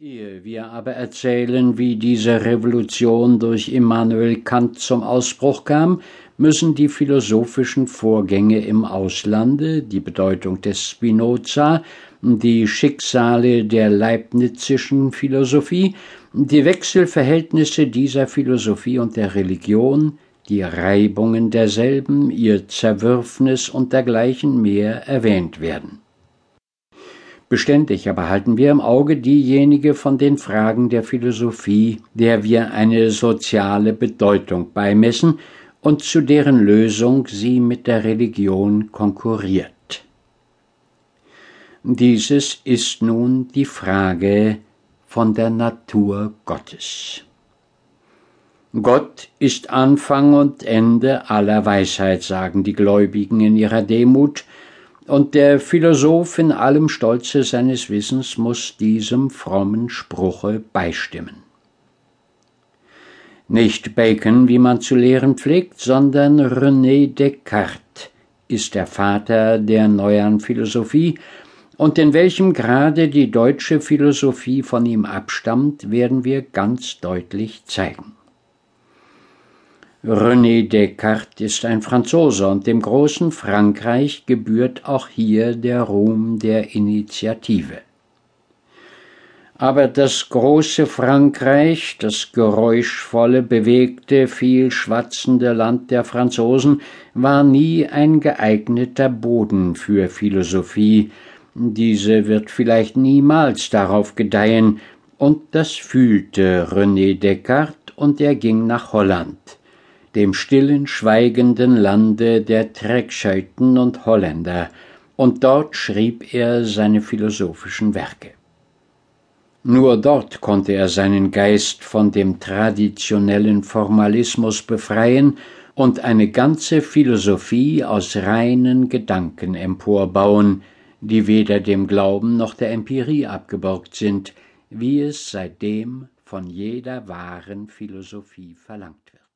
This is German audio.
Ehe wir aber erzählen, wie diese Revolution durch Immanuel Kant zum Ausbruch kam, müssen die philosophischen Vorgänge im Auslande, die Bedeutung des Spinoza, die Schicksale der Leibnizischen Philosophie, die Wechselverhältnisse dieser Philosophie und der Religion, die Reibungen derselben, ihr Zerwürfnis und dergleichen mehr erwähnt werden. Beständig aber halten wir im Auge diejenige von den Fragen der Philosophie, der wir eine soziale Bedeutung beimessen und zu deren Lösung sie mit der Religion konkurriert. Dieses ist nun die Frage von der Natur Gottes. Gott ist Anfang und Ende aller Weisheit, sagen die Gläubigen in ihrer Demut, und der Philosoph in allem Stolze seines Wissens muss diesem frommen Spruche beistimmen. Nicht Bacon, wie man zu lehren pflegt, sondern René Descartes ist der Vater der neueren Philosophie, und in welchem Grade die deutsche Philosophie von ihm abstammt, werden wir ganz deutlich zeigen. René Descartes ist ein Franzose und dem großen Frankreich gebührt auch hier der Ruhm der Initiative. Aber das große Frankreich, das geräuschvolle, bewegte, viel schwatzende Land der Franzosen, war nie ein geeigneter Boden für Philosophie, diese wird vielleicht niemals darauf gedeihen, und das fühlte René Descartes, und er ging nach Holland dem stillen, schweigenden Lande der Trekscheuten und Holländer, und dort schrieb er seine philosophischen Werke. Nur dort konnte er seinen Geist von dem traditionellen Formalismus befreien und eine ganze Philosophie aus reinen Gedanken emporbauen, die weder dem Glauben noch der Empirie abgeborgt sind, wie es seitdem von jeder wahren Philosophie verlangt wird.